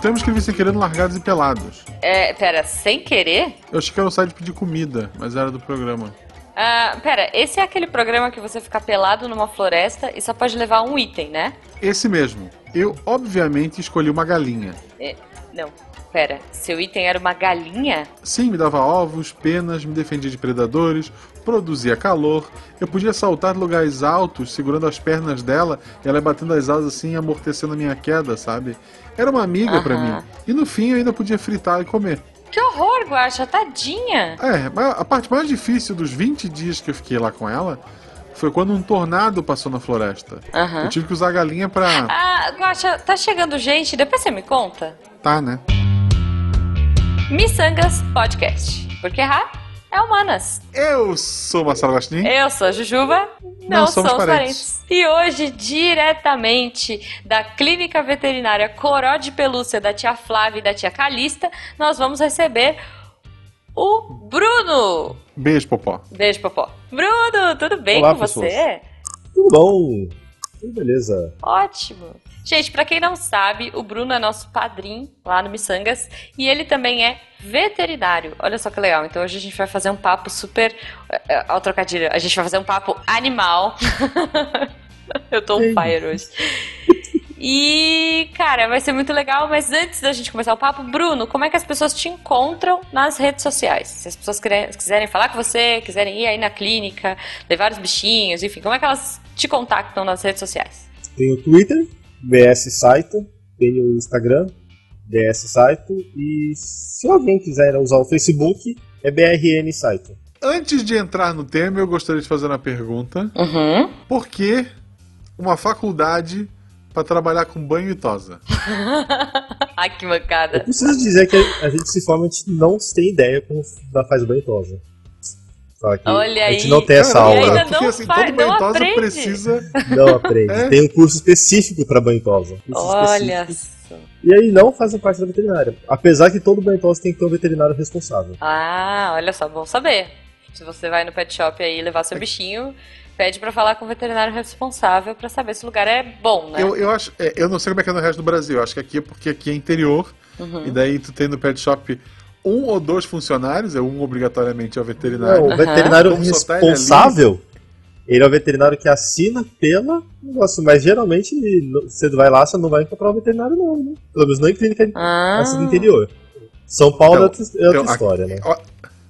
Temos que vir sem querer no Largados e Pelados. É, pera, sem querer? Eu achei que era o site pedir comida, mas era do programa. Ah, pera, esse é aquele programa que você fica pelado numa floresta e só pode levar um item, né? Esse mesmo. Eu, obviamente, escolhi uma galinha. É, não, pera, seu item era uma galinha? Sim, me dava ovos, penas, me defendia de predadores, produzia calor. Eu podia saltar de lugares altos, segurando as pernas dela, e ela batendo as asas assim, amortecendo a minha queda, sabe? Era uma amiga pra Aham. mim. E no fim eu ainda podia fritar e comer. Que horror, Guaxa, tadinha. É, mas a parte mais difícil dos 20 dias que eu fiquei lá com ela foi quando um tornado passou na floresta. Aham. Eu tive que usar a galinha pra. Ah, Guaxa, tá chegando gente, depois você me conta. Tá, né? Missangas Podcast. Porque errar é humanas. Eu sou Marcelo Gostin. Eu sou a Jujuba, não, Não somos somos parentes. parentes. E hoje, diretamente da Clínica Veterinária Coró de Pelúcia da tia Flávia e da tia Calista, nós vamos receber o Bruno. Beijo, Popó. Beijo, Popó. Bruno, tudo bem Olá, com você? pessoas. Tudo bom? Tudo beleza. Ótimo. Gente, pra quem não sabe, o Bruno é nosso padrinho lá no Missangas e ele também é veterinário. Olha só que legal. Então hoje a gente vai fazer um papo super. é, é, Ao trocadilho, a gente vai fazer um papo animal. Eu tô Ei. fire hoje. E, cara, vai ser muito legal, mas antes da gente começar o papo, Bruno, como é que as pessoas te encontram nas redes sociais? Se as pessoas quiserem falar com você, quiserem ir aí na clínica, levar os bichinhos, enfim, como é que elas te contactam nas redes sociais? Tem o Twitter, BS Saito. Tem o Instagram, BS Saito. E se alguém quiser usar o Facebook, é BRN Saito. Antes de entrar no tema, eu gostaria de fazer uma pergunta. Uhum. Por que uma faculdade para trabalhar com banho e tosa? Ai, que Eu mancada. preciso dizer que a gente se forma, a gente não tem ideia como da faz banho tosa. Só que Olha a gente aí. não tem essa Caramba, aula, ainda porque não assim, faz- todo banho não tosa aprende. precisa. não aprende. É? Tem um curso específico para banho tosa. Curso Olha só. E aí não fazem parte da veterinária. Apesar que todo banho tosa tem que ter um veterinário responsável. Ah, olha só, bom saber. Se você vai no pet shop aí levar seu bichinho, pede pra falar com o veterinário responsável pra saber se o lugar é bom, né? Eu, eu acho. é, eu não sei como é que é no resto do Brasil. Eu acho que aqui é porque aqui é interior. Uhum. E daí tu tem no pet shop um ou dois funcionários, é um obrigatoriamente é o veterinário. Não, o veterinário ele responsável, ele é o veterinário que assina pela negócio, mas geralmente você vai lá, você não vai encontrar o veterinário não, né? Pelo menos não em clínica Ah, assim, do interior. São Paulo é outra, é outra então, aqui- história, né? Ó,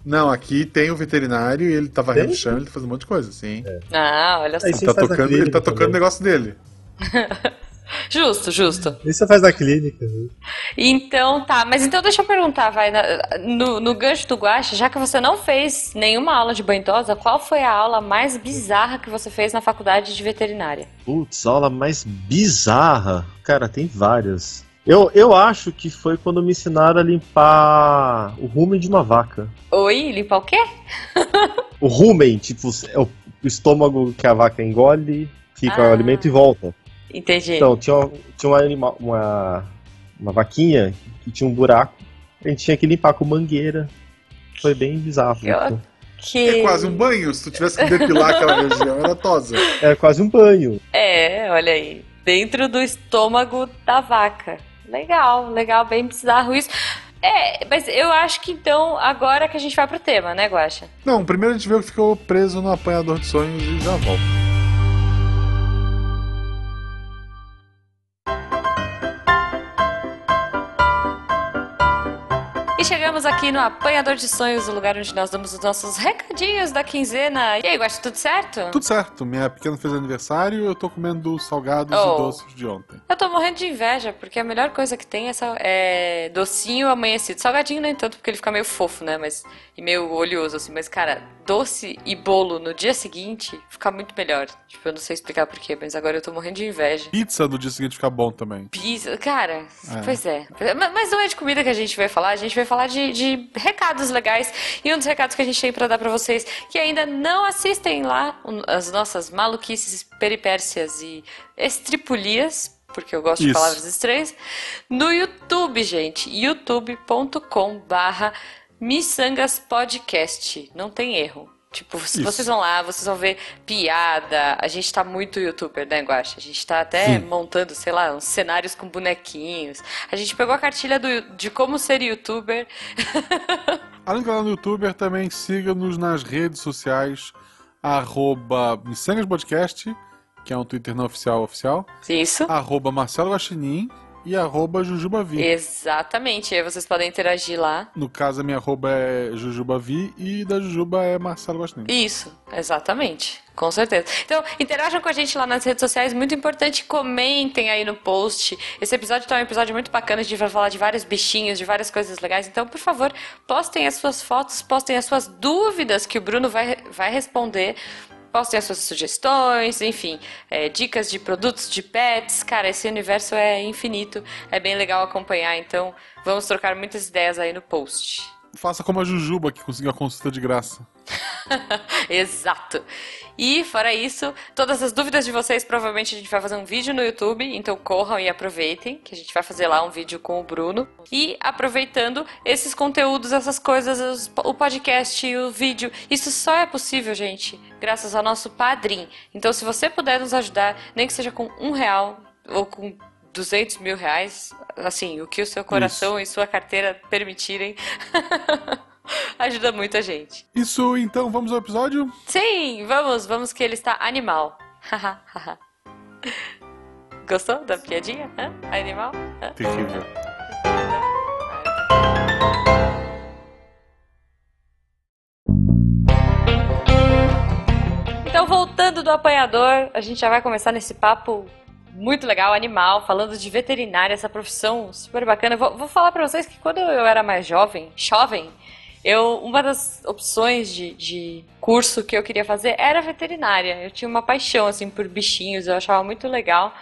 Não, aqui tem o veterinário e ele tá varrendo o chão, ele tá fazendo um monte de coisa, sim. ah, olha só. Ele tá, tocando, ele tá tocando o negócio dele. Justo, justo. Isso você faz na clínica. né? Então tá, mas então deixa eu perguntar, vai, na- no, no gancho do Guaxa, já que você não fez nenhuma aula de banhosa, qual foi a aula mais bizarra que você fez na faculdade de veterinária? Putz, aula mais bizarra. Cara, tem várias. Eu, eu acho que foi quando me ensinaram a limpar o rumen de uma vaca. Oi, limpar o quê? O rumen, tipo, é o o estômago que a vaca engole, fica Ah. o alimento e volta. Entendi. Então, tinha, uma- tinha uma, anima- uma, uma vaquinha que tinha um buraco, a gente tinha que limpar com mangueira. Foi bem bizarro. Eu- então. que... É quase um banho, se tu tivesse que depilar aquela região, era tosa. Era quase um banho. É, olha aí. Dentro do estômago da vaca. Legal, legal, bem bizarro isso. É, mas eu acho que então, agora que a gente vai pro tema, né, Guaxa? Não, primeiro a gente vê o que ficou preso no apanhador de sonhos e já volta. E chegamos aqui no Apanhador de Sonhos, o lugar onde nós damos os nossos recadinhos da quinzena. E aí, Guaxa, tudo certo? Tudo certo, minha pequena fez aniversário eu tô comendo salgados Oh. e doces de ontem. Eu tô morrendo de inveja, porque a melhor coisa que tem é, é docinho amanhecido. Salgadinho nem tanto, porque ele fica meio fofo, né? Mas, e meio oleoso, assim. Mas, cara, doce e bolo no dia seguinte fica muito melhor. Tipo, eu não sei explicar porquê, mas agora eu tô morrendo de inveja. Pizza no dia seguinte fica bom também. Pizza, cara, É. pois é. Ma- Mas não é de comida que a gente vai falar, a gente vai falar de, de recados legais. E um dos recados que a gente tem pra dar pra vocês que ainda não assistem lá as nossas maluquices, peripécias e estripulias, porque eu gosto de Isso. palavras estranhas, no YouTube, gente. youtube.com barra Missangas Podcast. Não tem erro. Tipo, se vocês vão lá, vocês vão ver piada. A gente tá muito youtuber, né, Guaxa? A gente tá até Sim. montando, sei lá, uns cenários com bonequinhos. A gente pegou a cartilha do, de como ser youtuber. Além do canal do youtuber, também siga-nos nas redes sociais, arroba Podcast, que é um Twitter não oficial oficial. Isso. Arroba Marcelo Guaxinim e arroba Jujubavi. Exatamente, aí vocês podem interagir lá. No caso, a minha arroba é Jujubavi e da Jujuba é Marcelo Guaxinim. Isso, exatamente. Com certeza. Então, interajam com a gente lá nas redes sociais, muito importante, comentem aí no post. Esse episódio tá um episódio muito bacana, a gente vai falar de vários bichinhos, de várias coisas legais. Então, por favor, postem as suas fotos, postem as suas dúvidas que o Bruno vai, vai responder Postem as suas sugestões, enfim, é, dicas de produtos de pets. Cara, esse universo é infinito, é bem legal acompanhar, então vamos trocar muitas ideias aí no post. Faça como a Jujuba, que conseguiu a consulta de graça. Exato. E, fora isso, todas as dúvidas de vocês, provavelmente a gente vai fazer um vídeo no YouTube, então corram e aproveitem, que a gente vai fazer lá um vídeo com o Bruno. E aproveitando esses conteúdos, essas coisas, o podcast, o vídeo, isso só é possível, gente, graças ao nosso padrinho. Então, se você puder nos ajudar, nem que seja com um real ou com 200 mil reais, assim, o que o seu coração Isso. e sua carteira permitirem. Ajuda muito a gente. Isso, então, vamos ao episódio? Sim, vamos, vamos que ele está animal. Gostou da piadinha? Hã? Animal? Hã? Terrível. Então, voltando do apanhador, a gente já vai começar nesse papo muito legal, animal, falando de veterinária, essa profissão super bacana. Vou, vou falar para vocês que quando eu era mais jovem, jovem, eu, uma das opções de, de curso que eu queria fazer era veterinária. Eu tinha uma paixão, assim, por bichinhos, eu achava muito legal,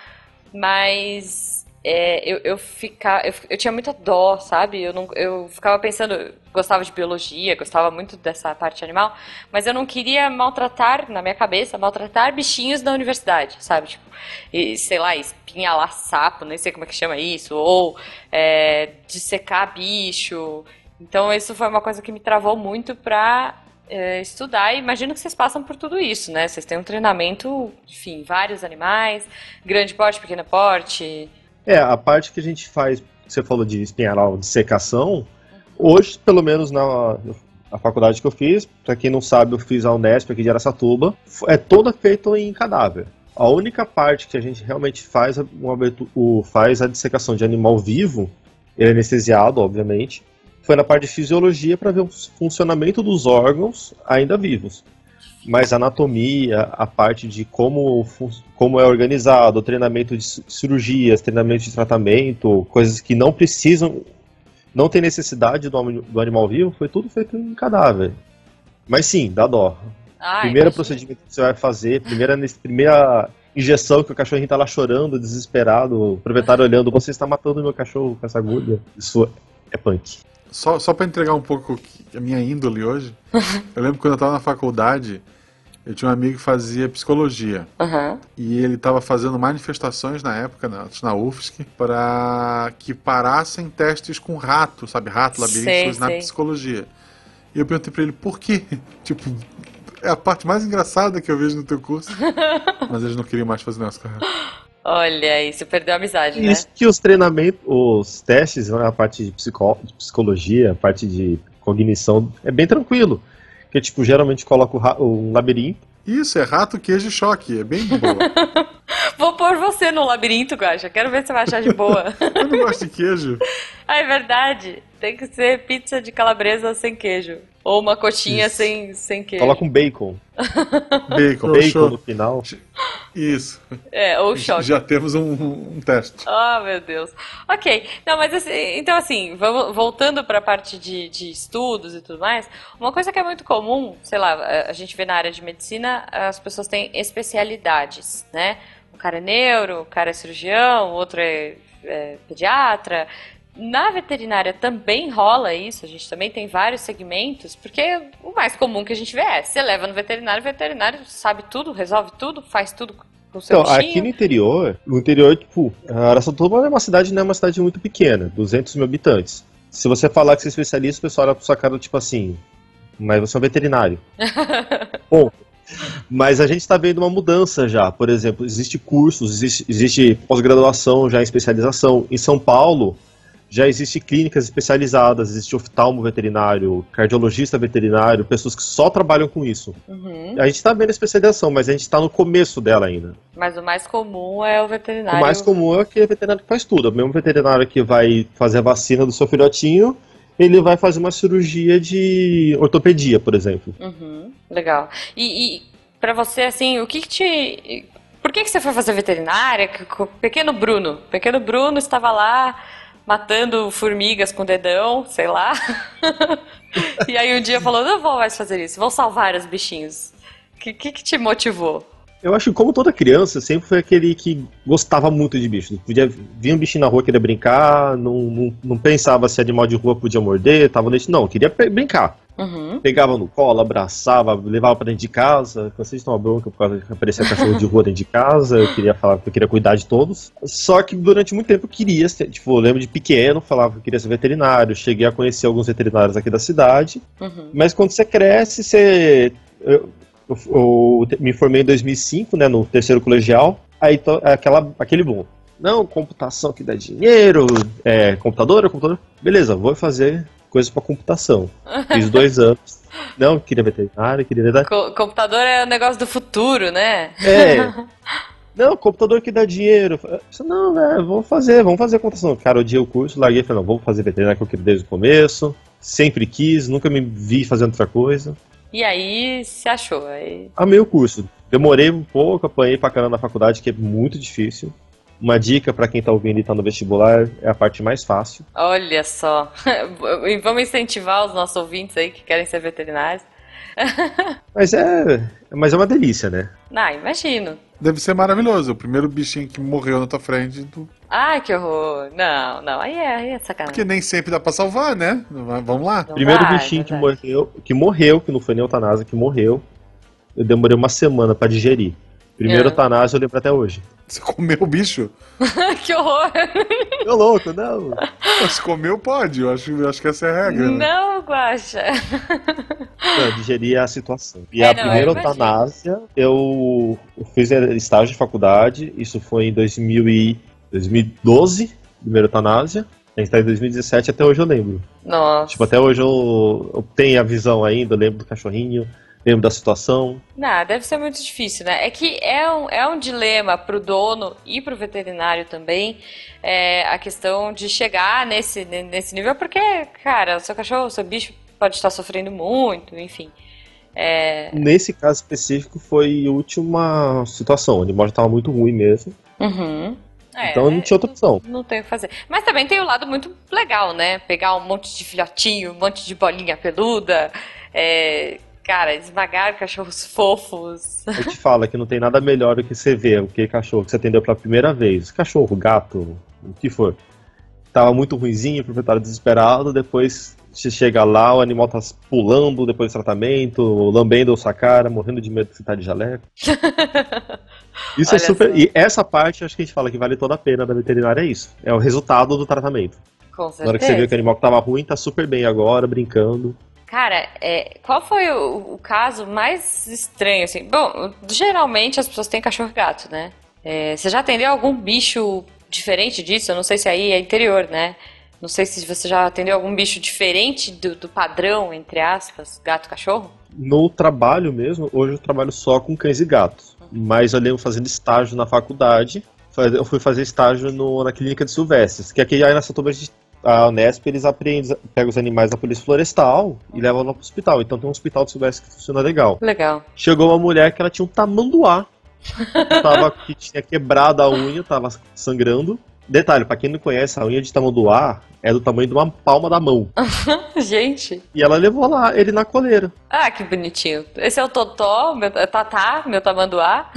mas é, eu, eu, ficar, eu, eu, tinha muita dó, sabe? Eu, não, eu ficava pensando, gostava de biologia, gostava muito dessa parte animal, mas eu não queria maltratar, na minha cabeça, maltratar bichinhos na universidade, sabe? Tipo, e, sei lá, espinhalar sapo, nem sei como é que chama isso, ou é, dissecar bicho. Então isso foi uma coisa que me travou muito pra é, estudar e imagino que vocês passam por tudo isso, né? Vocês têm um treinamento, enfim, vários animais, grande porte, pequeno porte. É, a parte que a gente faz, você falou de espinharal de secação, hoje, pelo menos na, na faculdade que eu fiz, para quem não sabe, eu fiz a Unesp aqui de Aracatuba, é toda feita em cadáver. A única parte que a gente realmente faz, o, faz a dissecação de animal vivo, ele é anestesiado, obviamente, foi na parte de fisiologia para ver o funcionamento dos órgãos ainda vivos. Mas a anatomia, a parte de como, como é organizado, o treinamento de cirurgias, treinamento de tratamento, coisas que não precisam, não tem necessidade do, do animal vivo, foi tudo feito em cadáver. Mas sim, dá dó. Ah, Primeiro procedimento que você vai fazer, primeira, primeira injeção que o cachorrinho tá lá chorando, desesperado, o proprietário olhando, você está matando meu cachorro com essa agulha. Isso é punk. Só, só para entregar um pouco a minha índole hoje, eu lembro quando eu estava na faculdade, eu tinha um amigo que fazia psicologia. Uhum. E ele estava fazendo manifestações na época, na, na UFSC, para que parassem testes com rato, sabe? Rato, labirintos na psicologia. E eu perguntei para ele por quê? Tipo, é a parte mais engraçada que eu vejo no teu curso. Mas eles não queriam mais fazer com rato. Olha aí, você perdeu a amizade, né? Isso que os treinamentos, os testes, né, a parte de, psico, de psicologia, a parte de cognição, é bem tranquilo. Porque, tipo, geralmente coloca um labirinto. Isso, é rato, queijo e choque. É bem boa. Vou pôr você no labirinto, Guaxa. Quero ver se você vai achar de boa. eu não gosto de queijo. Ah, é verdade. Tem que ser pizza de calabresa sem queijo. Ou uma coxinha sem, sem queijo. Coloca um bacon. bacon, bacon no final. Isso. É, ou choque. Já temos um, um teste. Ah, oh, meu Deus. Ok. Não, mas assim, então assim, vamos, voltando para a parte de, de estudos e tudo mais, uma coisa que é muito comum, sei lá, a gente vê na área de medicina, as pessoas têm especialidades, né? O cara é neuro, o cara é cirurgião, o outro é, é pediatra, na veterinária também rola isso, a gente também tem vários segmentos, porque o mais comum que a gente vê é, você leva no veterinário, o veterinário sabe tudo, resolve tudo, faz tudo com o seu então, bichinho. aqui no interior, no interior, tipo, Araçatuba é uma cidade, não é uma cidade muito pequena, 200 mil habitantes. Se você falar que você é especialista, o pessoal olha pra sua cara, tipo assim, mas você é um veterinário. Bom, mas a gente está vendo uma mudança já. Por exemplo, existe cursos, existe, existe pós-graduação já em especialização. Em São Paulo, já existe clínicas especializadas, existe oftalmo veterinário, cardiologista veterinário, pessoas que só trabalham com isso. Uhum. A gente está vendo a especialização, mas a gente está no começo dela ainda. Mas o mais comum é o veterinário. O mais comum é aquele veterinário que faz tudo. O mesmo veterinário que vai fazer a vacina do seu filhotinho, ele vai fazer uma cirurgia de ortopedia, por exemplo. Uhum. Legal. E, e para você, assim, o que, que te. Por que, que você foi fazer veterinária? Pequeno Bruno. Pequeno Bruno estava lá matando formigas com dedão, sei lá. e aí um dia falou: não vou mais fazer isso, vou salvar os bichinhos. O que, que, que te motivou? Eu acho que, como toda criança, sempre foi aquele que gostava muito de bichos. Podia vir um bichinho na rua, queria brincar, não, não, não pensava se animal de rua podia morder, tava nesse. Não, queria brincar. Uhum. Pegava no colo, abraçava, levava pra dentro de casa. Cansei de tomar bronca por causa que aparecia cachorro de rua dentro de casa. Eu queria falar que eu queria cuidar de todos. Só que durante muito tempo eu queria ser, tipo, eu lembro de pequeno, falava que eu queria ser veterinário. Cheguei a conhecer alguns veterinários aqui da cidade. Uhum. Mas quando você cresce, você. Eu, eu, eu me formei em 2005, né, no terceiro colegial. Aí to, aquela, aquele bom. Não, computação que dá dinheiro, é, computador, computador. Beleza, vou fazer coisas para computação. Fiz dois anos. Não, queria veterinário, queria veterinário. Co computador é o negócio do futuro, né? É. Não, computador que dá dinheiro. Não, né, vamos fazer, vamos fazer computação. Cara, odiei o curso, larguei e falei, não, vou fazer veterinário que eu queria desde o começo. Sempre quis, nunca me vi fazendo outra coisa. E aí se achou. Aí... Amei o curso. Demorei um pouco, apanhei pra caramba na faculdade, que é muito difícil. Uma dica para quem tá ouvindo e tá no vestibular é a parte mais fácil. Olha só. E vamos incentivar os nossos ouvintes aí que querem ser veterinários. Mas é, mas é uma delícia, né? Ah, imagino. Deve ser maravilhoso. O primeiro bichinho que morreu na tua frente. Tu... Ai, que horror. Não, não. Aí é, aí é sacanagem. Porque nem sempre dá pra salvar, né? Vamos lá. Não primeiro vai, bichinho não que morreu, que morreu, que não foi nem eutanásia, que morreu. Eu demorei uma semana pra digerir. Primeiro É. eutanásia eu lembro até hoje. Você comeu o bicho? que horror. Tô louco, não. Se comeu, pode. Eu acho, eu acho que essa é a regra. né? Não, Guaxa. Não, digerir a situação. E É, a não, primeira eu eutanásia, eu eu fiz estágio de faculdade, isso foi em 2000 e 2012, primeira eutanásia. A gente tá em 2017, até hoje eu lembro. Nossa. Tipo, até hoje eu, eu tenho a visão ainda, eu lembro do cachorrinho, lembro da situação. Não, deve ser muito difícil, né? É que é um, é um dilema pro dono e pro veterinário também é, a questão de chegar nesse, nesse nível, porque, cara, o seu cachorro, o seu bicho pode estar sofrendo muito, enfim. É, Nesse caso específico foi a última situação, o animal já tava muito ruim mesmo, uhum. É, então não tinha outra opção. Não tem o que fazer. Mas também tem o lado muito legal, né? Pegar um monte de filhotinho, um monte de bolinha peluda, é, cara, esmagar cachorros fofos. Eu te falo que não tem nada melhor do que você ver o que cachorro que você atendeu pela primeira vez. Cachorro, gato, o que for. Tava muito ruimzinho, o proprietário desesperado, depois você chega lá, o animal tá pulando depois do tratamento, lambendo a sua cara, morrendo de medo você tá de jaleco. Isso é Olha super. só. E essa parte, acho que a gente fala que vale toda a pena da veterinária, é isso. É o resultado do tratamento. Com Na hora que você vê certeza. que o animal que tava ruim tá super bem agora, brincando. Cara, é, qual foi o, o caso mais estranho, assim? Bom, geralmente as pessoas têm cachorro e gato, né? É, você já atendeu algum bicho diferente disso? Eu não sei se aí é interior, né? Não sei se você já atendeu algum bicho diferente do, do padrão, entre aspas, gato e cachorro? No trabalho mesmo, hoje eu trabalho só com cães e gatos. Mas eu lembro fazendo estágio na faculdade. Eu fui fazer estágio no- na clínica de Silvestres, que aqui aí na Santa Tomé, a Unesp, eles apreendem, pegam os animais da polícia florestal e levam lá pro hospital. Então tem um hospital de Silvestre que funciona legal. Legal. Chegou uma mulher que ela tinha um tamanduá. tava, que tinha quebrado a unha, tava sangrando. Detalhe, pra quem não conhece, a unha de tamanduá é do tamanho de uma palma da mão. Gente. E ela levou lá ele na coleira. Ah, que bonitinho. Esse é o Totó, meu, é Tatá, meu tamanduá.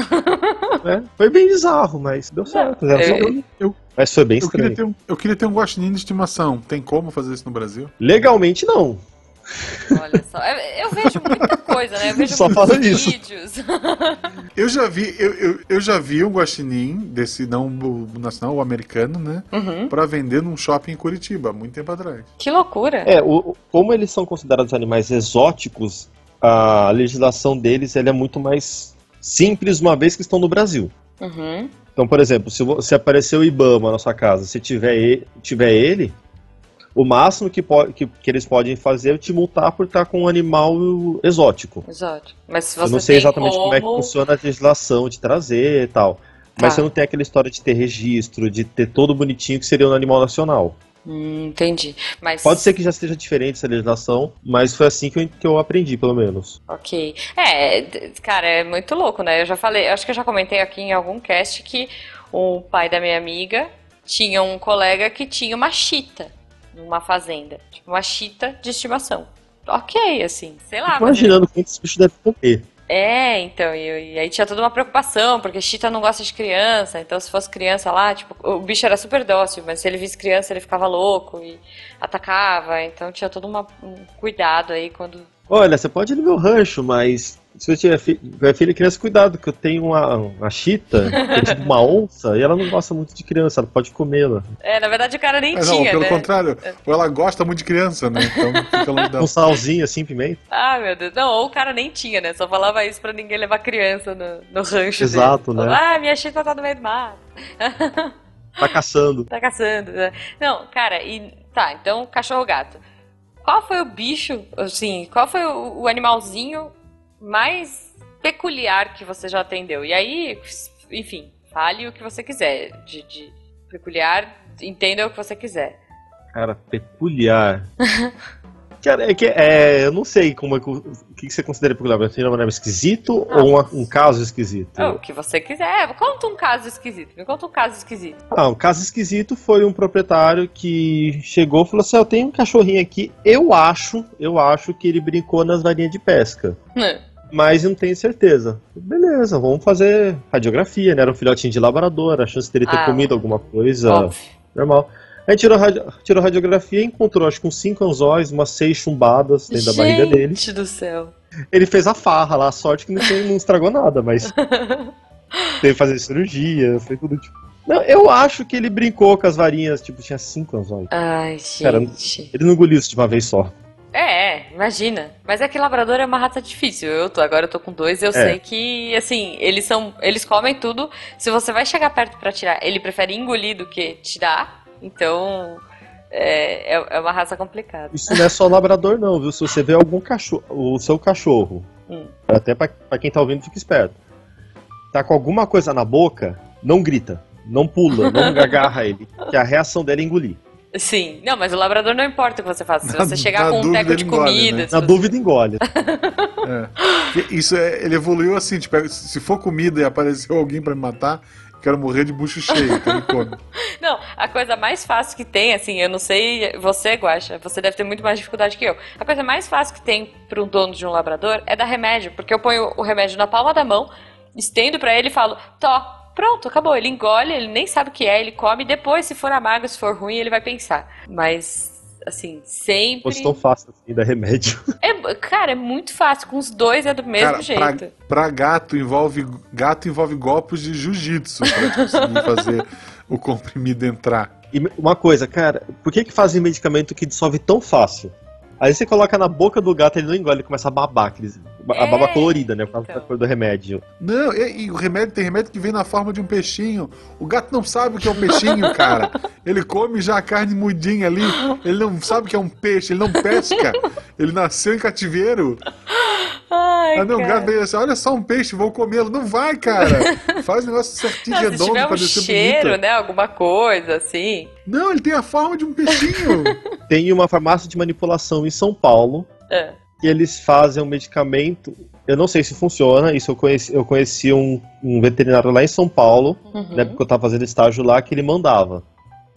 né? Foi bem bizarro, mas deu certo. Ela eu- só- eu- Mas foi bem Eu queria, estranho. ter um, eu queria ter um guaxinim de estimação. Tem como fazer isso no Brasil? Legalmente não. Olha só, eu, eu vejo muita coisa, né? Eu vejo Só muitos vídeos. Eu já vi, eu, eu, eu já vi um guaxinim, desse não o nacional, o americano, né? Uhum. Pra vender num shopping em Curitiba, há muito tempo atrás. Que loucura. É, o- como eles são considerados animais exóticos, a legislação deles ela é muito mais simples uma vez que estão no Brasil. Uhum. Então, por exemplo, se, se aparecer o Ibama na sua casa, se tiver, tiver ele, o máximo que, que, que eles podem fazer é te multar por estar com um animal exótico. Exato. Mas se Eu você não sei exatamente como... é que como- funciona a legislação de trazer e tal. Mas Tá. você não tem aquela história de ter registro, de ter todo bonitinho que seria um animal nacional. Hum, entendi. Mas Pode ser que já esteja diferente essa legislação, mas foi assim que eu, que eu aprendi, pelo menos. Ok. É, cara, é muito louco, né? Eu já falei, acho que eu já comentei aqui em algum cast que o pai da minha amiga tinha um colega que tinha uma chita numa fazenda. Tipo, uma chita de estimação. Ok, assim, sei lá. Mas imaginando quantos bichos deve comer. É, então, e, e aí tinha toda uma preocupação, porque chita não gosta de criança, então se fosse criança lá, tipo, o bicho era super dócil, mas se ele visse criança ele ficava louco e atacava, então tinha todo uma- um cuidado aí quando Olha, você pode ir no meu rancho, mas se você tiver, fi tiver filho e criança, cuidado, que eu tenho uma, uma chita, que é tipo uma onça, e ela não gosta muito de criança, ela pode comê-la. É, na verdade o cara nem Mas não, tinha, pelo né? contrário, ou ela gosta muito de criança, né? Então fica longe dela. Um salzinho assim, pimenta. Ah, meu Deus. Não, ou o cara nem tinha, né? Só falava isso pra ninguém levar criança no, no rancho Exato, dele. né? Falava, Ah, minha chita tá no meio do mato. Tá caçando. Tá caçando. né? Não, cara, e. Tá, então, cachorro-gato. Qual foi o bicho, assim, qual foi o, o animalzinho mais peculiar que você já atendeu? E aí, enfim, fale o que você quiser. De, de peculiar, entenda o que você quiser. Cara, peculiar. Cara, é que é, eu não sei como é que, o que você considera peculiar. Você um animal esquisito Ah. ou uma- um caso esquisito? O que você quiser. Conta um caso esquisito. Me conta um caso esquisito. Ah, um caso esquisito foi um proprietário que chegou e falou assim: "Ah, Eu tenho um cachorrinho aqui, eu acho, eu acho que ele brincou nas varinhas de pesca. Mas não tenho certeza. Beleza, vamos fazer radiografia, né? Era um filhotinho de labrador, a chance dele ter Ah. comido alguma coisa. Óbvio. Normal. Aí tirou, radi- tirou radiografia e encontrou, acho que uns cinco anzóis, umas seis chumbadas dentro da barriga dele. Gente do céu. Ele fez a farra lá, a sorte que não, não estragou nada, mas teve que fazer cirurgia, foi tudo tipo. Não, eu acho que ele brincou com as varinhas, tipo, tinha cinco anzóis. Ai, Cara, gente. Ele não engoliu isso de uma vez só. É, é, imagina. Mas é que labrador é uma raça difícil. Eu tô, agora eu tô com dois, eu É. sei que, assim, eles são. Eles comem tudo. Se você vai chegar perto pra tirar, ele prefere engolir do que tirar. Então. É, é, é uma raça complicada. Isso não é só labrador, não, viu? Se você vê algum cachorro, o seu cachorro, Hum. até pra, pra quem tá ouvindo, fica esperto. Tá com alguma coisa na boca, não grita, não pula, não agarra ele, que a reação dele é engolir. Sim. Não, mas o labrador não importa o que você faça. Se Na- você chegar na com um teco de engole, comida. né? Na você- dúvida, engole. É. Isso é, ele evoluiu assim, tipo, se for comida e apareceu alguém pra me matar, quero morrer de bucho cheio, então come. Não, a coisa mais fácil que tem, assim, eu não sei, você, Guaxa, você deve ter muito mais dificuldade que eu. A coisa mais fácil que tem para um dono de um labrador é dar remédio, porque eu ponho o remédio na palma da mão, estendo pra ele e falo, tó, pronto, acabou. Ele engole, ele nem sabe o que é, ele come, depois, se for amargo, se for ruim, ele vai pensar. Mas, assim, sempre. Fosse tão fácil assim, dar remédio. É, cara, é muito fácil, com os dois é do mesmo Cara, jeito. pra, pra gato envolve gato envolve golpes de jiu-jitsu pra conseguir fazer o comprimido entrar. E uma coisa, cara, por que que fazem medicamento que dissolve tão fácil? Aí você coloca na boca do gato, ele não engole, ele começa a babar, aqueles, a É, baba colorida, né? Por causa então. da cor do remédio. Não, e, e o remédio tem remédio que vem na forma de um peixinho. O gato não sabe o que é um peixinho, cara. Ele come já a carne mudinha ali. Ele não sabe o que é um peixe, ele não pesca. Ele nasceu em cativeiro. Ai, Ah, não, o cara. gato veio assim: olha só um peixe, vou comê-lo. Não vai, cara. Faz o negócio certinho, Não, se redondo tiver pra um descer cheiro, bonita. né? Alguma coisa, assim. Não, ele tem a forma de um peixinho. Tem uma farmácia de manipulação em São Paulo É. que eles fazem um medicamento. Eu não sei se funciona, isso eu conheci, eu conheci um, um veterinário lá em São Paulo, Uhum. na época que eu tava fazendo estágio lá, que ele mandava.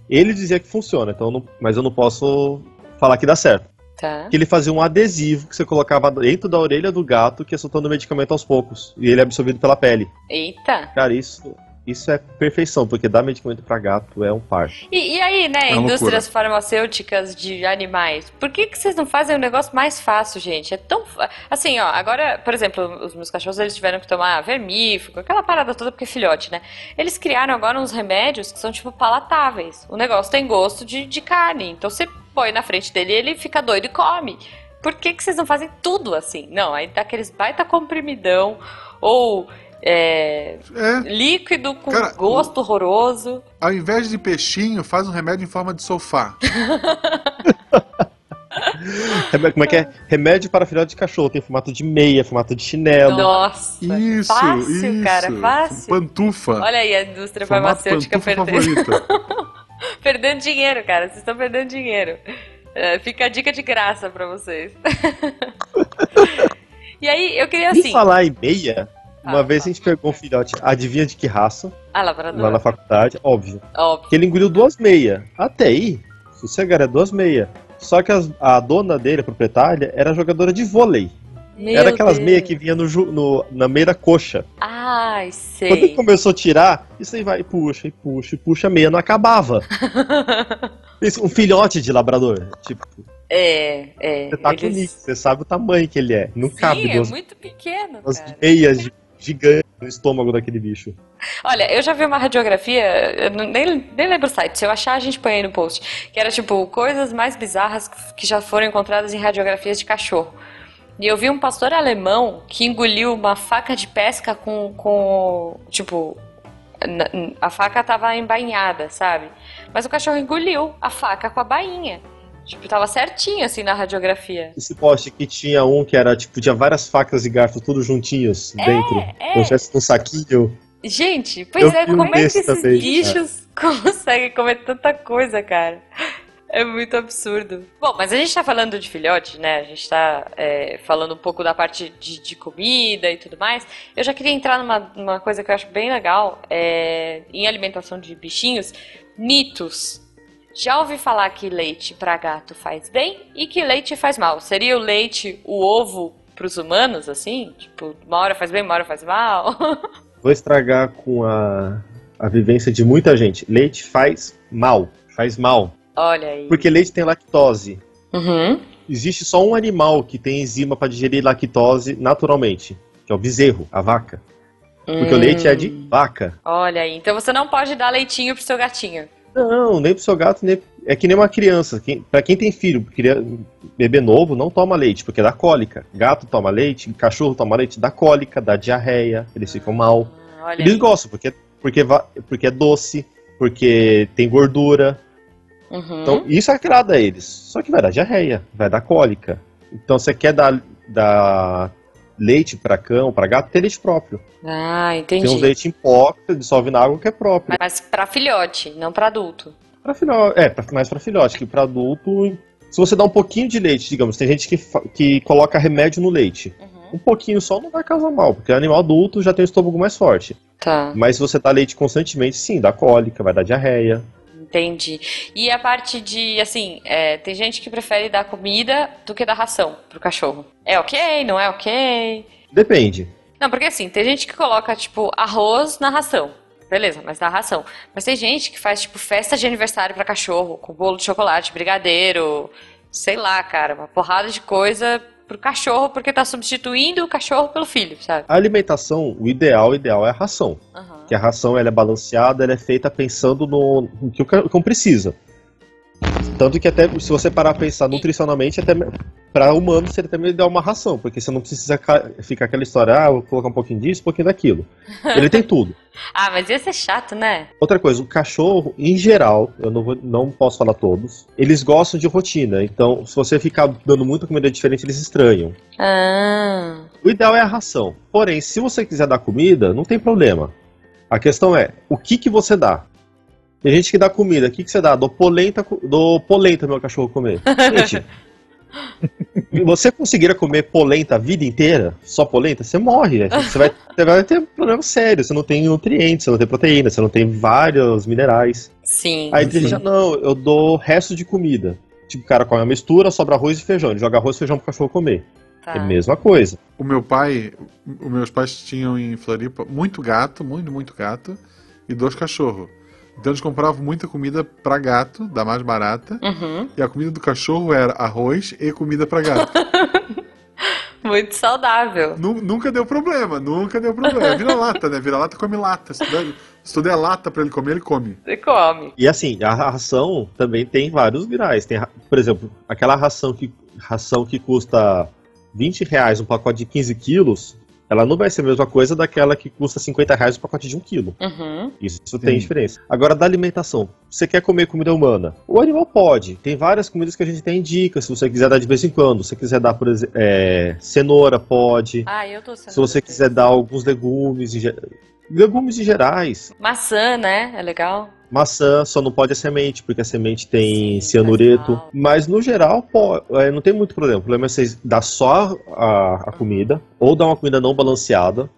Ele dizia que funciona, então eu não- mas eu não posso falar que dá certo. Tá. Que ele fazia um adesivo que você colocava dentro da orelha do gato que ia soltando o medicamento aos poucos. E ele é absorvido pela pele. Eita. Cara, isso, isso é perfeição, porque dar medicamento pra gato é um par. E, e aí, né, É uma indústrias farmacêuticas de animais, por que, que vocês não fazem um negócio mais fácil, gente? É tão. Assim, ó, agora, por exemplo, os meus cachorros eles tiveram que tomar vermífugo, aquela parada toda porque é filhote, né? Eles criaram agora uns remédios que são, tipo, palatáveis. O negócio tem gosto de, de carne. Então você põe na frente dele e ele fica doido e come. Por que, que vocês não fazem tudo assim? Não, aí dá aqueles baita comprimidão ou. é, É, líquido com Cara, gosto horroroso. ao invés de peixinho, faz um remédio em forma de sofá. Como é que é? Remédio para filhote de cachorro. Tem formato de meia, formato de chinelo. Nossa, Isso, fácil, isso. cara, fácil. Pantufa. Olha aí a indústria Formato farmacêutica perdendo. perdendo dinheiro, cara. Vocês estão perdendo dinheiro. É, fica a dica de graça pra vocês. e aí, eu queria E assim. falar em meia, uma Ah, vez a gente pegou um filhote, adivinha de que raça, Ah, lá na labrador. faculdade, óbvio. Óbvio. Que ele engoliu duas meias. Até aí, sossegar é duas meias. Só que as- a dona dele, a proprietária, era jogadora de vôlei. Meu era aquelas Deus. meias que vinha no, no- na meia da coxa. Ai, Quando ele sei. começou a tirar, isso aí vai e puxa, e puxa, e puxa, a meia não acabava. Um filhote de labrador. Tipo, é, é. você tá com eles- nisso, você sabe o tamanho que ele é. Não cabe Sim, é duas, muito pequeno, duas cara. meias gi- gigantes no estômago daquele bicho. Olha, eu já vi uma radiografia, eu nem, nem lembro o site, se eu achar a gente põe aí no post, que era tipo coisas mais bizarras que já foram encontradas em radiografias de cachorro. E eu vi um pastor alemão que engoliu uma faca de pesca com. com tipo. a faca tava embainhada, sabe? Mas o cachorro engoliu a faca com a bainha. Tipo, tava certinho assim na radiografia. Esse poste que tinha um que era, tipo, tinha várias facas e garfos tudo juntinhos dentro. é. Como se tivesse um saquinho. Gente, pois Eu é, como é que esses também, bichos conseguem comer tanta coisa, cara? É muito absurdo. Bom, mas a gente tá falando de filhote, né? A gente tá é, falando um pouco da parte de, de comida e tudo mais. Eu já queria entrar numa, numa coisa que eu acho bem legal é, em alimentação de bichinhos: mitos. Já ouvi falar que leite pra gato faz bem e que leite faz mal. Seria o leite, o ovo pros humanos, assim? Tipo, uma hora faz bem, uma hora faz mal? Vou estragar com a, a vivência de muita gente. Leite faz mal. Faz mal. Olha aí. Porque leite tem lactose. Uhum. Existe só um animal que tem enzima para digerir lactose naturalmente, que é o bezerro, a vaca. Porque o Hum. leite é de vaca. Olha aí, então você não pode dar leitinho pro seu gatinho. Não, nem pro seu gato, nem... é que nem uma criança. Quem, para quem tem filho, bebê novo, não toma leite, porque dá cólica. Gato toma leite, cachorro toma leite, dá cólica, dá diarreia, eles ficam mal. Ah, Olha Eles aí. gostam, porque, porque, porque é doce, porque tem gordura. Uhum. Então, isso agrada a eles. Só que vai dar diarreia, vai dar cólica. Então, você quer dar, dar leite para cão, para gato, tem leite próprio. Ah, Tem entendi. um leite em pó que dissolve na água que é próprio. Mas pra filhote, não pra adulto. Pra filhote, é, pra, mais para filhote, que para adulto. Se você dá um pouquinho de leite, digamos, tem gente que, que coloca remédio no leite. Uhum. Um pouquinho só não vai causar mal, porque o animal adulto já tem o estômago mais forte. Tá, Mas se você dá leite constantemente, sim, dá cólica, vai dar diarreia. Entendi. E a parte de, assim, é, tem gente que prefere dar comida do que dar ração pro cachorro. É ok, não é ok? Depende. Não, porque assim, tem gente que coloca, tipo, arroz na ração. Beleza, mas dá ração. Mas tem gente que faz, tipo, festa de aniversário pra cachorro, com bolo de chocolate, brigadeiro, sei lá, cara, uma porrada de coisa pro cachorro, porque tá substituindo o cachorro pelo filho, sabe? A alimentação, o ideal, o ideal é a ração. Aham. Que a ração ela é balanceada, ela é feita pensando no, no que o cão precisa. Tanto que até se você parar a pensar nutricionalmente, até para humanos seria também dar uma ração, porque você não precisa ca- ficar aquela história, ah, vou colocar um pouquinho disso, um pouquinho daquilo. Ele tem tudo. Ah, mas ia ser chato, né? Outra coisa, o cachorro, em geral, eu não, vou, não posso falar todos, eles gostam de rotina. Então, se você ficar dando muita comida diferente, eles estranham. Ah, O ideal é a ração. Porém, se você quiser dar comida, não tem problema. A questão é, o que que você dá? Tem gente que dá comida, o que que você dá? Dou polenta, dou polenta meu cachorro comer. Gente, se você conseguir comer polenta a vida inteira, só polenta, você morre. Você vai, você vai ter um problema sério. Você não tem nutrientes, você não tem proteína, você não tem vários minerais. sim. Aí tem gente, não, eu dou resto de comida. Tipo, o cara come a mistura, sobra arroz e feijão. Ele joga arroz e feijão pro cachorro comer. Tá. É a mesma coisa. O meu pai, os meus pais tinham em Floripa muito gato, muito, muito gato. e dois cachorros. Então eles compravam muita comida pra gato, da mais barata, Uhum. e a comida do cachorro era arroz e comida pra gato. Muito saudável. Nu- nunca deu problema, nunca deu problema. Vira lata, né? Vira lata come lata. Se tu der, se tu der lata pra ele comer, ele come. Você come. E assim, a ração também tem vários virais. Tem, por exemplo, aquela ração que, ração que custa 20 reais um pacote de 15 quilos, ela não vai ser a mesma coisa daquela que custa 50 reais um pacote de 1 quilo. Uhum. Isso tem diferença. Agora, da alimentação. Você quer comer comida humana? O animal pode. Tem várias comidas que a gente tem dica, se você quiser dar de vez em quando. Se você quiser dar, por exemplo, é, cenoura, pode. Ah, eu tô sendo. Se você quiser dar alguns legumes, legumes em gerais. Maçã, né? É legal. Maçã só não pode a semente, porque a semente tem Sim, cianureto. faz mal. Mas no geral, pô, é, não tem muito problema. O problema é você dar só a, a comida, ou dar uma comida não balanceada,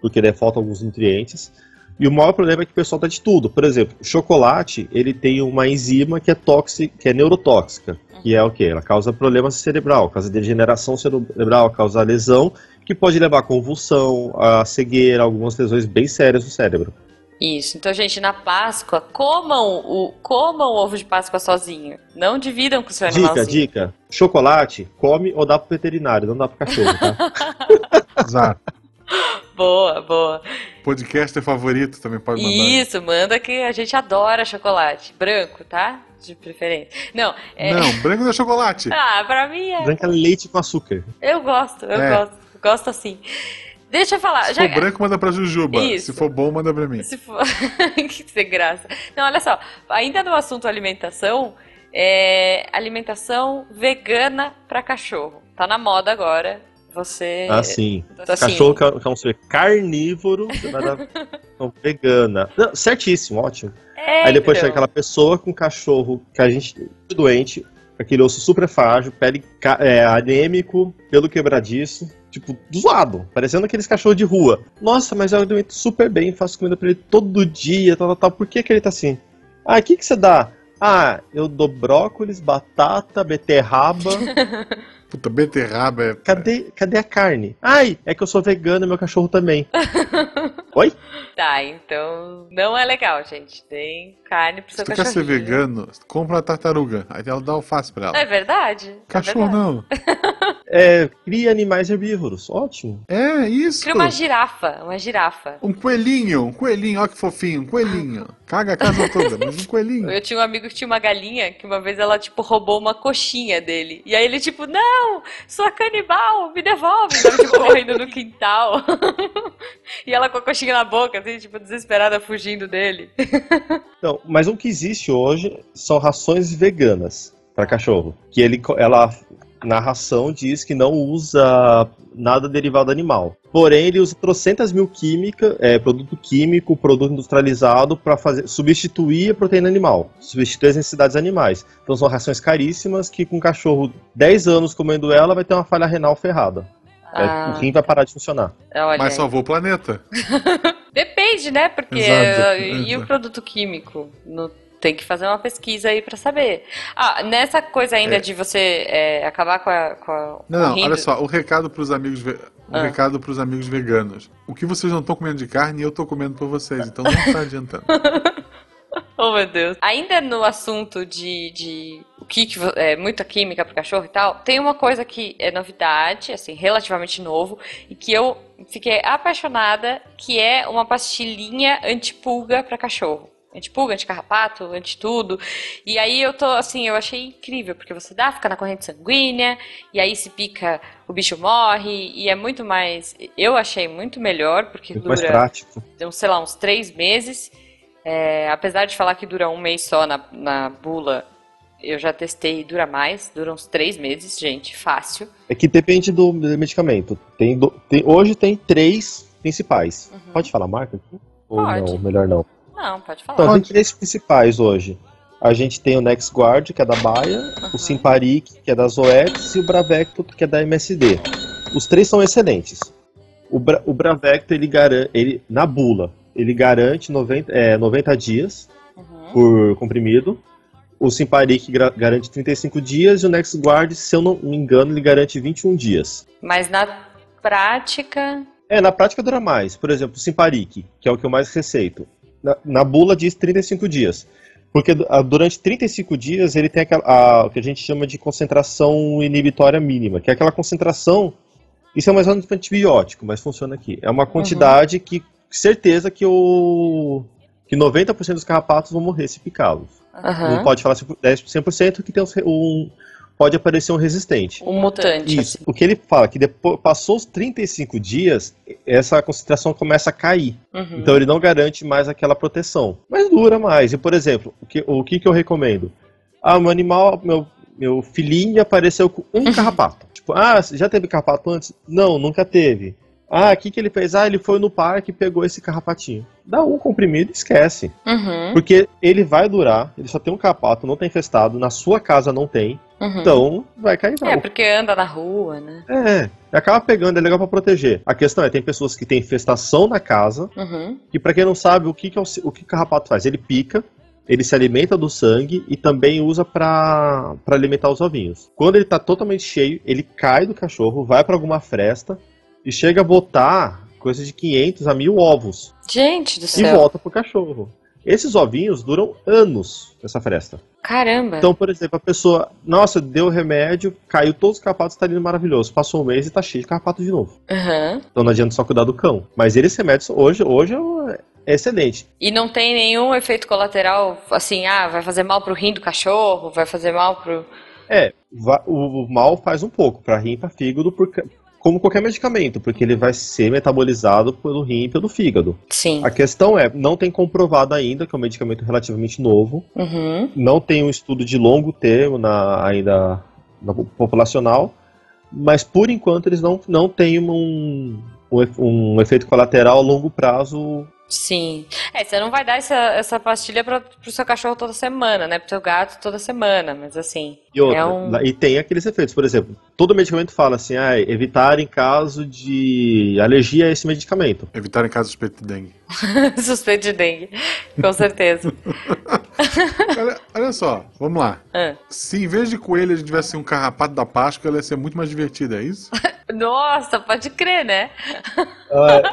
porque daí faltam alguns nutrientes. E o maior problema é que o pessoal dá de tudo. Por exemplo, o chocolate, ele tem uma enzima que é tóxica, que é neurotóxica. Que é o quê? Ela causa problema cerebral, causa degeneração cerebral, causa lesão, que pode levar a convulsão, a cegueira, algumas lesões bem sérias no cérebro. Isso. Então, gente, na Páscoa, comam o, comam o ovo de Páscoa sozinho. Não dividam com o seu Dica, animalzinho. dica. Chocolate, come ou dá pro veterinário, não dá pro cachorro, tá? Exato. Boa, boa. Podcaster favorito também pode mandar. Isso, manda que a gente adora chocolate. Branco, tá? De preferência. Não, é. Não, branco não é chocolate. Ah, pra mim é. Branca leite com açúcar. Eu gosto, eu É. gosto. Gosto assim. Deixa eu falar. Se já- for branco, manda pra Jujuba. Isso. Se for bom, manda pra mim. Se for... que sem graça. Não, olha só. Ainda no assunto alimentação, é alimentação vegana pra cachorro. Tá na moda agora. Você. Ah, sim. Então, assim, Cachorro que é que é um ser carnívoro, você vai dar vegana. Não, certíssimo, ótimo. É, Aí depois chega então. aquela pessoa com cachorro que a gente doente, aquele osso super frágil, pele é, anêmico, pelo quebradiço, tipo, zoado, parecendo aqueles cachorros de rua. Nossa, mas eu alimento super bem, faço comida pra ele todo dia, tal, tal, tal. Por que, que ele tá assim? Ah, o que, que você dá? Ah, eu dou brócolis, batata, beterraba. Puta, beterraba é. Cadê, cadê a carne? Ai, é que eu sou vegano e meu cachorro também. Oi? Tá, então não é legal, gente. Tem carne pro Se seu tu quer ser vegano, compra uma tartaruga. Aí ela dá alface pra ela. É verdade? É Cachorro verdade. não. É, cria animais herbívoros. Ótimo. É isso. Cria uma girafa, uma girafa. Um coelhinho, um coelhinho, olha que fofinho, um coelhinho. Caga a casa toda, mas um coelhinho. Eu tinha um amigo que tinha uma galinha que uma vez ela, tipo, roubou uma coxinha dele. E aí ele, tipo, não, sou canibal, me devolve. Ela, tipo, correndo no quintal. e ela com a coxinha na boca, assim, tipo, desesperada, fugindo dele. Então, mas o que existe hoje são rações veganas para cachorro. Que ele, ela, na ração, diz que não usa nada derivado animal. Porém, ele usa trocentas mil química, é, produto químico, produto industrializado para fazer substituir a proteína animal, substituir as necessidades animais. Então são rações caríssimas que com um cachorro 10 anos comendo ela vai ter uma falha renal ferrada. É, Ah, o rim vai parar de funcionar. olha Mas aí. salvou o planeta. Depende, né? Porque. Exato, E o produto químico? No- Tem que fazer uma pesquisa aí pra saber. Ah, nessa coisa ainda É. de você é, acabar com a. Com a Não, não, olha só, o recado pros amigos, ve- um Ah. recado pros amigos veganos. O que vocês não estão comendo de carne, eu tô comendo por vocês, então não tá adiantando. Oh, meu Deus. Ainda no assunto de, de o que, que é muita química pro cachorro e tal, tem uma coisa que é novidade, assim, relativamente novo, e que eu fiquei apaixonada, que é uma pastilhinha antipulga para cachorro. Antipulga, anticarrapato, antitudo. E aí eu tô, assim, eu achei incrível, porque você dá, fica na corrente sanguínea, e aí se pica, o bicho morre, e é muito mais. Eu achei muito melhor, porque Muito mais dura prático. então, sei lá, uns três meses. É, apesar de falar que dura um mês só na, na bula, eu já testei e dura mais, dura uns três meses, gente, fácil. É que depende do medicamento. Tem do- tem- hoje tem três principais. Uhum. Pode falar marca? aqui? Ou Pode. não? Melhor não. Não, pode falar. Então, tem três principais hoje. A gente tem o NexGuard, que é da Baia, o Simparic, que é da Zoetis, e o Bravecto, que é da MSD. Os três são excelentes. O, Bra o Bravecto, ele garante, ele, na bula, ele garante 90, é, 90 dias Uhum. por comprimido. O Simparic garante 35 dias e o NexGuard, se eu não me engano, ele garante 21 dias. Mas na prática. É, na prática dura mais. Por exemplo, o Simparic, que é o que eu mais receito. Na, na bula diz 35 dias. Porque durante 35 dias ele tem aquela, a, o que a gente chama de concentração inibitória mínima, que é aquela concentração. Isso é mais ou menos um antibiótico, mas funciona aqui. É uma quantidade que certeza que o que 90% dos carrapatos vão morrer se picá-los. Aham. Não pode falar 100% que tem um, pode aparecer um resistente. Um mutante. Isso. O que ele fala que depois passou os 35 dias, essa concentração começa a cair. Uhum. Então ele não garante mais aquela proteção. Mas dura mais. E, por exemplo, o que, o que, que eu recomendo? Ah, meu animal, meu, meu filhinho apareceu com um carrapato. Tipo, ah, já teve carrapato antes? Não, nunca teve. Ah, o que, que ele fez? Ah, ele foi no parque e pegou esse carrapatinho. Dá um comprimido e esquece. Uhum. Porque ele vai durar, ele só tem um carrapato, não tem infestado, na sua casa não tem, Uhum. então vai cair É, não. porque anda na rua, né? É, acaba pegando, é legal pra proteger. A questão é, tem pessoas que têm infestação na casa, Uhum. que pra quem não sabe, o que, que, é o, o que o carrapato faz? Ele pica, ele se alimenta do sangue e também usa pra pra alimentar os ovinhos. Quando ele tá totalmente cheio, ele cai do cachorro, vai pra alguma fresta e chega a botar coisa de 500 a 1000 ovos Gente do e céu. volta pro cachorro. Esses ovinhos duram anos nessa fresta. Caramba. Então, por exemplo, a pessoa, nossa, deu remédio, caiu todos os carrapatos, tá lindo maravilhoso. Passou um mês e tá cheio de carrapato de novo. Uhum. Então não adianta só cuidar do cão. Mas eles remédios hoje, hoje é excelente. E não tem nenhum efeito colateral, assim, ah, vai fazer mal pro rim do cachorro, vai fazer mal pro. É, o, mal faz um pouco pra rim e pra fígado, porque, como qualquer medicamento, porque ele vai ser metabolizado pelo rim e pelo fígado. Sim. A questão é, não tem comprovado ainda que é um medicamento relativamente novo, Uhum. não tem um estudo de longo termo na, ainda na po- populacional, mas por enquanto eles não, não têm um, um, um efeito colateral a longo prazo. Sim. É, você não vai dar essa, essa pastilha pra, pro seu cachorro toda semana, né? Pro seu gato toda semana, mas assim. E, outra, É um- e tem aqueles efeitos, por exemplo, todo medicamento fala assim, ah, evitar em caso de alergia a esse medicamento. Evitar em caso de suspeito de dengue. Suspeito de dengue. Com certeza. olha, olha só, vamos lá. Ah. Se em vez de coelho a gente tivesse um carrapato da Páscoa, ela ia ser muito mais divertida, é isso? Nossa, pode crer, né?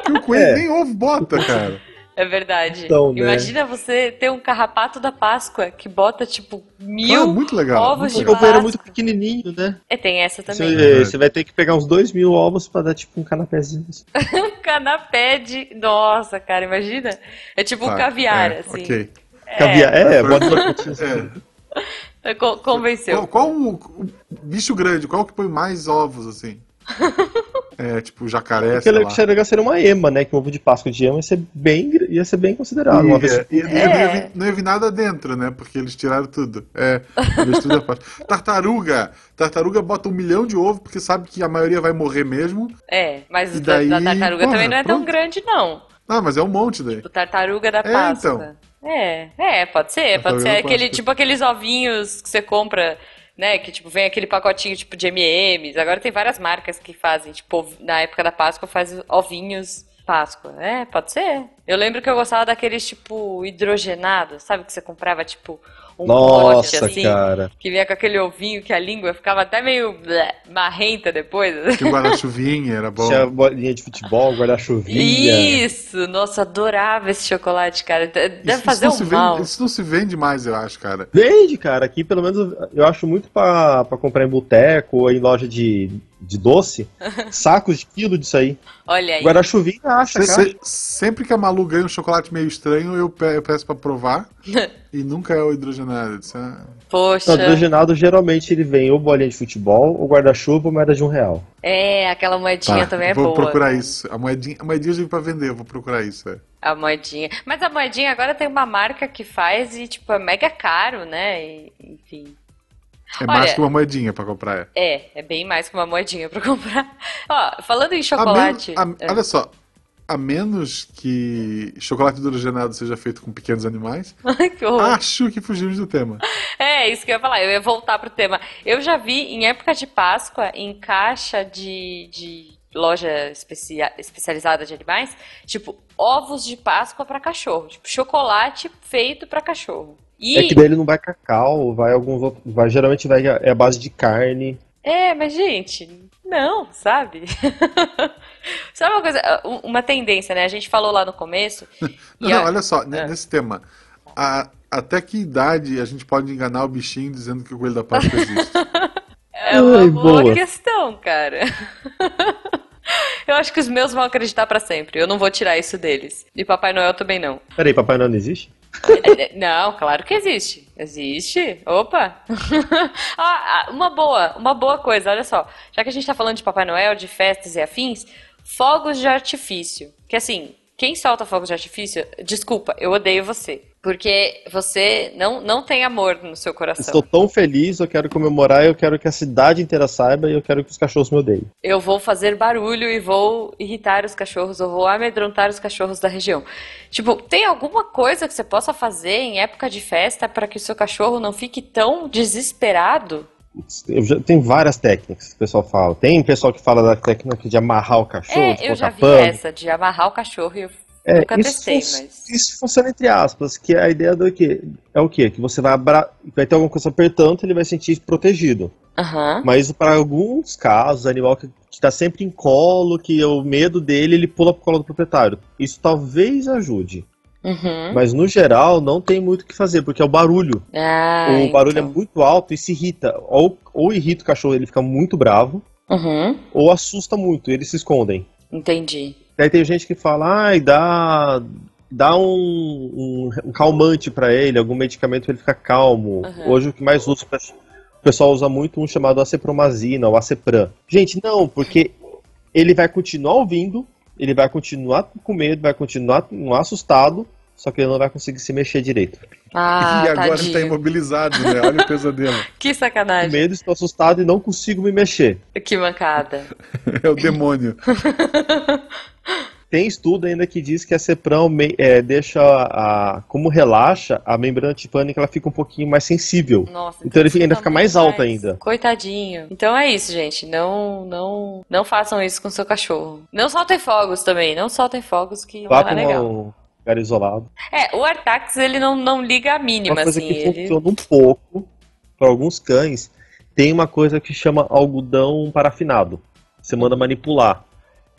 Porque o coelho É. nem ovo bota, cara. É verdade. Então, né? Imagina você ter um carrapato da Páscoa que bota, tipo, Ah, mil muito legal. ovos muito de o coelho é Páscoa. muito pequenininho, né? É, tem essa também. Você, você vai ter que pegar uns dois mil ovos pra dar tipo um canapézinho. Um canapé de. Nossa, cara, imagina. É tipo um Tá, caviar, é, assim. Ok. Caviar, é, É, bota É. Co- Convenceu. Qual, qual bicho grande? Qual que põe mais ovos, assim? É, tipo jacaré, Porque sei lá. seria legal seria uma ema, né? Que um ovo de Páscoa de ema ia ser bem, ia ser bem considerado. Uma E, vez... é, e- É. não, ia vir, não ia vir nada dentro, né? Porque eles tiraram tudo. É, eles tudo. Tartaruga! Tartaruga bota um milhão de ovos porque sabe que a maioria vai morrer mesmo. É, mas o da, da daí, tartaruga porra, também não é tão pronto. grande, não. Ah, mas é um monte daí. O tartaruga da É, Páscoa. É, é, pode ser, pode Tartaruga ser. da Aquele, tipo aqueles ovinhos que você compra, né? Que tipo, vem aquele pacotinho tipo de M&M's. Agora tem várias marcas que fazem, tipo, na época da Páscoa faz ovinhos Páscoa. É, pode ser. Eu lembro que eu gostava daqueles, tipo, hidrogenados, sabe? Que você comprava, tipo, um pote Nossa, assim. cara. Que vinha com aquele ovinho que a língua ficava até meio blé, marrenta depois. Que o guarda-chuvinha era bom. Tinha bolinha de futebol, guarda-chuvinha. Isso! Nossa, adorava esse chocolate, cara. De- Deve Isso- fazer isso um mal. Vende, isso não se vende mais, eu acho, cara. Vende, cara. Aqui, pelo menos, eu acho muito pra, pra comprar em boteco ou em loja de, de doce. Sacos de quilo disso aí. Olha aí. Guarda-chuvinha acha, Se- cara. se- sempre que a Malu ganha um chocolate meio estranho, eu, pe- eu peço pra provar. e nunca é o hidrogenado. Isso é- Poxa. Não, hidrogenado geralmente ele vem ou bolinha de futebol, ou guarda-chuva, ou moeda de um real. É, aquela moedinha Tá, também é vou boa. procurar isso. A moedinha, a moedinha eu já vi pra vender, eu vou procurar isso. É. A moedinha. Mas a moedinha agora tem uma marca que faz e, tipo, é mega caro, né? E, enfim. É Olha- mais que uma moedinha pra comprar. É. É, é bem mais que uma moedinha pra comprar. Ó, falando em A chocolate. men- a- é. Olha só. A menos que chocolate hidrogenado seja feito com pequenos animais, Ai, que acho que fugimos do tema. É, isso que eu ia falar, eu ia voltar pro tema. Eu já vi em época de Páscoa, em caixa de, de loja especia- especializada de animais, tipo, ovos de Páscoa pra cachorro. Tipo, chocolate feito pra cachorro. E, É que daí ele não vai cacau, vai alguns outros. Vai, geralmente vai é a base de carne. é, mas gente, não, sabe? Sabe uma coisa, uma tendência, né? A gente falou lá no começo. não, a... olha só, é. nesse tema. A, até que idade a gente pode enganar o bichinho dizendo que o coelho da Páscoa existe? É uma Ai, boa, boa questão, cara. Eu acho que os meus vão acreditar para sempre. Eu não vou tirar isso deles. E Papai Noel também não. Peraí, Papai Noel não existe? Não, claro que existe. Existe? Opa! ah, uma boa, uma boa coisa, olha só. Já que a gente tá falando de Papai Noel, de festas e afins, fogos de artifício. Que assim, quem solta fogos de artifício, desculpa, eu odeio você. Porque você não, não tem amor no seu coração. Estou tão feliz, eu quero comemorar, eu quero que a cidade inteira saiba e eu quero que os cachorros me odeiem. Eu vou fazer barulho e vou irritar os cachorros, eu vou amedrontar os cachorros da região. Tipo, tem alguma coisa que você possa fazer em época de festa para que o seu cachorro não fique tão desesperado? Já, tem várias técnicas que o pessoal fala. Tem pessoal que fala da técnica de amarrar o cachorro. É, eu já vi pano. essa, de amarrar o cachorro e eu é, nunca isso testei, mas. Isso funciona entre aspas, que é a ideia do quê? É o quê? Que você vai, abra... vai ter alguma coisa apertando ele vai sentir protegido. Uhum. Mas para alguns casos, animal que está sempre em colo, que o medo dele, ele pula pro colo do proprietário. Isso talvez ajude. Uhum. Mas no geral não tem muito o que fazer, porque é o barulho. Ah, o barulho é então. é muito alto e se irrita. Ou, ou irrita o cachorro, ele fica muito bravo, uhum. ou assusta muito, eles se escondem. Entendi. Aí tem gente que fala, ai, dá, dá um, um, um calmante para ele, algum medicamento para ele ficar calmo. Uhum. Hoje o que mais usa, o pessoal usa muito um chamado acepromazina, ou acepran. Gente, não, porque ele vai continuar ouvindo, ele vai continuar com medo, vai continuar assustado, só que ele não vai conseguir se mexer direito. Ah, e agora tadinho. ele tá imobilizado, né? Olha o pesadelo. que sacanagem. Com medo, estou assustado e não consigo me mexer. Que mancada. é o demônio. Tem estudo ainda que diz que a Cepram é, deixa a, como relaxa, a membrana tipânica ela fica um pouquinho mais sensível. Nossa, então, então ele ainda fica mais, mais alto ainda. Coitadinho. Então é isso, gente. Não, não, não façam isso com seu cachorro. Não soltem fogos também. Não soltem fogos que Vá não é legal. Um lugar isolado. É, o Artax ele não, não liga a mínima, uma coisa assim. que ele... funciona um pouco para alguns cães. Tem uma coisa que chama algodão parafinado. Você manda manipular.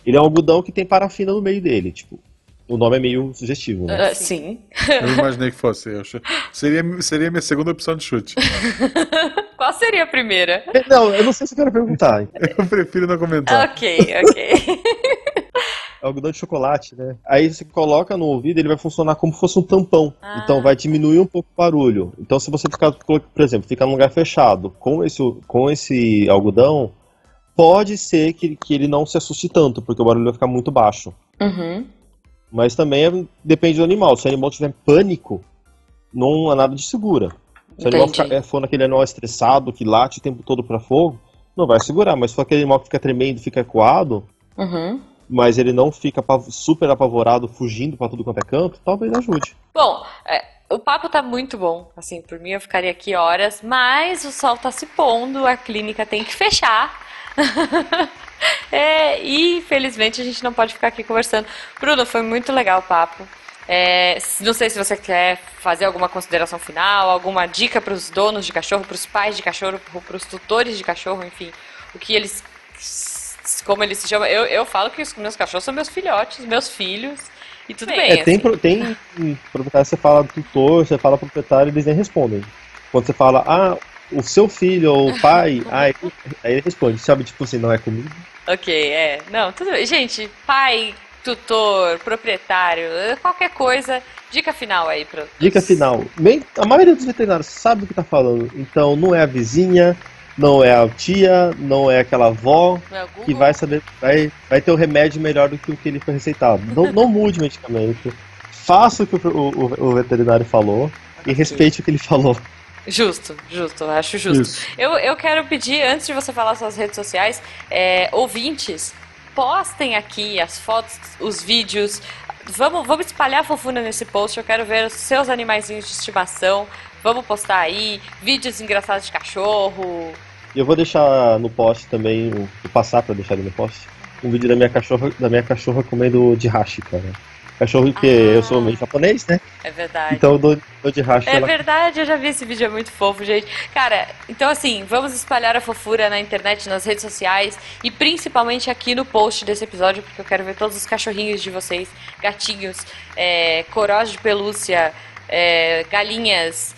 Ele é um algodão que tem parafina no meio dele, tipo. O nome é meio sugestivo, né? Uh, sim. Eu imaginei que fosse. Eu seria, seria minha segunda opção de chute. Qual seria a primeira? É, não, eu não sei se eu quero perguntar. Eu prefiro não comentar. Ok, ok. É algodão de chocolate, né? Aí você coloca no ouvido, ele vai funcionar como se fosse um tampão. Ah. Então vai diminuir um pouco o barulho. Então se você ficar, por exemplo, ficar num lugar fechado com esse, com esse algodão, pode ser que, que ele não se assuste tanto, porque o barulho vai ficar muito baixo. Uhum. Mas também é, depende do animal. Se o animal tiver pânico, não há nada de segura. Se o animal é, for naquele animal estressado, que late o tempo todo para fogo, não vai segurar. Mas se for aquele animal que fica tremendo, fica ecoado, uhum. Mas ele não fica super apavorado, fugindo para tudo quanto é canto, talvez ajude. Bom, é, o papo tá muito bom. Assim, por mim eu ficaria aqui horas, mas o sol tá se pondo, a clínica tem que fechar. é, e infelizmente a gente não pode ficar aqui conversando. Bruno, foi muito legal o papo. É, não sei se você quer fazer alguma consideração final, alguma dica para os donos de cachorro, para os pais de cachorro, para os tutores de cachorro, enfim, o que eles, como eles se chamam. Eu, eu falo que os meus cachorros são meus filhotes, meus filhos, e tudo bem. É, tem, assim. tem proprietário, você fala tutor, você fala proprietário, eles nem respondem. Quando você fala, ah, o seu filho ou o pai, aí, aí ele responde, sabe, tipo assim, não é comigo? Ok, é. Não, tudo bem. Gente, pai, tutor, proprietário, qualquer coisa. Dica final aí para Dica final. A maioria dos veterinários sabe o que tá falando. Então não é a vizinha, não é a tia, não é aquela avó é que vai saber, vai, vai ter o remédio melhor do que o que ele foi receitado. Não, não mude o medicamento. Faça o que o, o, o veterinário falou okay. e respeite o que ele falou. Justo, justo, acho justo. Eu, eu quero pedir, antes de você falar suas redes sociais, é, ouvintes, postem aqui as fotos, os vídeos. Vamos, vamos espalhar a fofuna nesse post. Eu quero ver os seus animaizinhos de estimação. Vamos postar aí vídeos engraçados de cachorro. E eu vou deixar no post também, vou passar para deixar no post, um vídeo da minha cachorra, da minha cachorra comendo de hashi, cara. Cachorro que Ah. eu sou meio japonês, né? É verdade. Então eu dou, dou de racha É ela. verdade, eu já vi esse vídeo, é muito fofo, gente. Cara, então assim, vamos espalhar a fofura na internet, nas redes sociais e principalmente aqui no post desse episódio, porque eu quero ver todos os cachorrinhos de vocês, gatinhos, é, corós de pelúcia, é, galinhas,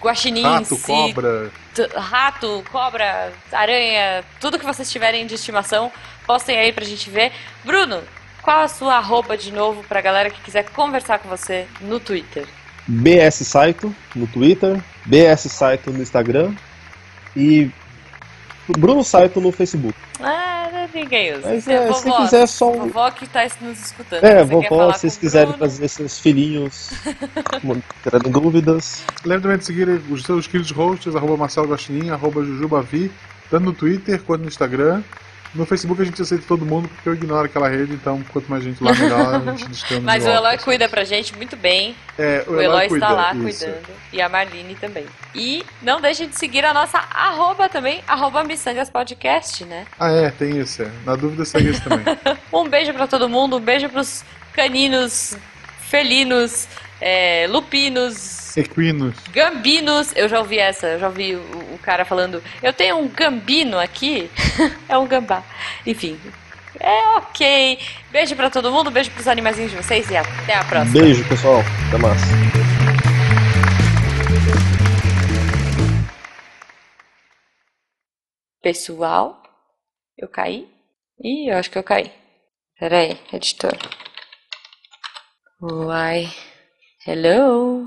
guaxinins, Rato, cobra. rato, cobra, aranha, tudo que vocês tiverem de estimação, postem aí pra gente ver. Bruno, qual a sua arroba de novo pra galera que quiser conversar com você no Twitter? BS Saito no Twitter, BS Saito no Instagram e Bruno Saito no Facebook. Ah, ninguém usa. Mas é, se vovó, quiser só um. vovó que tá nos escutando. É, Você quer vovó, falar se vocês quiserem fazer seus filhinhos tirando dúvidas. Lembre também de seguir os seus queridos hosts, arroba Marcelo Guaxinim, arroba Jujubavi, tanto no Twitter quanto no Instagram. No Facebook a gente aceita todo mundo porque eu ignoro aquela rede, então quanto mais gente lá, melhor a gente descamba. Mas o. Eloy cuida pra gente muito bem. É, O Eloy cuida, está lá isso. cuidando. E a Marlene também. E não deixe de seguir a nossa arroba também, arroba Missangas Podcast, né? Ah, é, tem isso. É. Na dúvida, segue esse também. Um beijo pra todo mundo, um beijo pros caninos, felinos, é, lupinos, Equinos. Gambinos, eu já ouvi essa, eu já ouvi o, o cara falando, eu tenho um gambino aqui, é um gambá. Enfim, é ok. Beijo pra todo mundo, beijo pros animaizinhos de vocês e até a próxima. Beijo, pessoal. Até mais. Pessoal, eu caí? Ih, eu acho que eu caí. Pera aí, editor. Uai. Hello?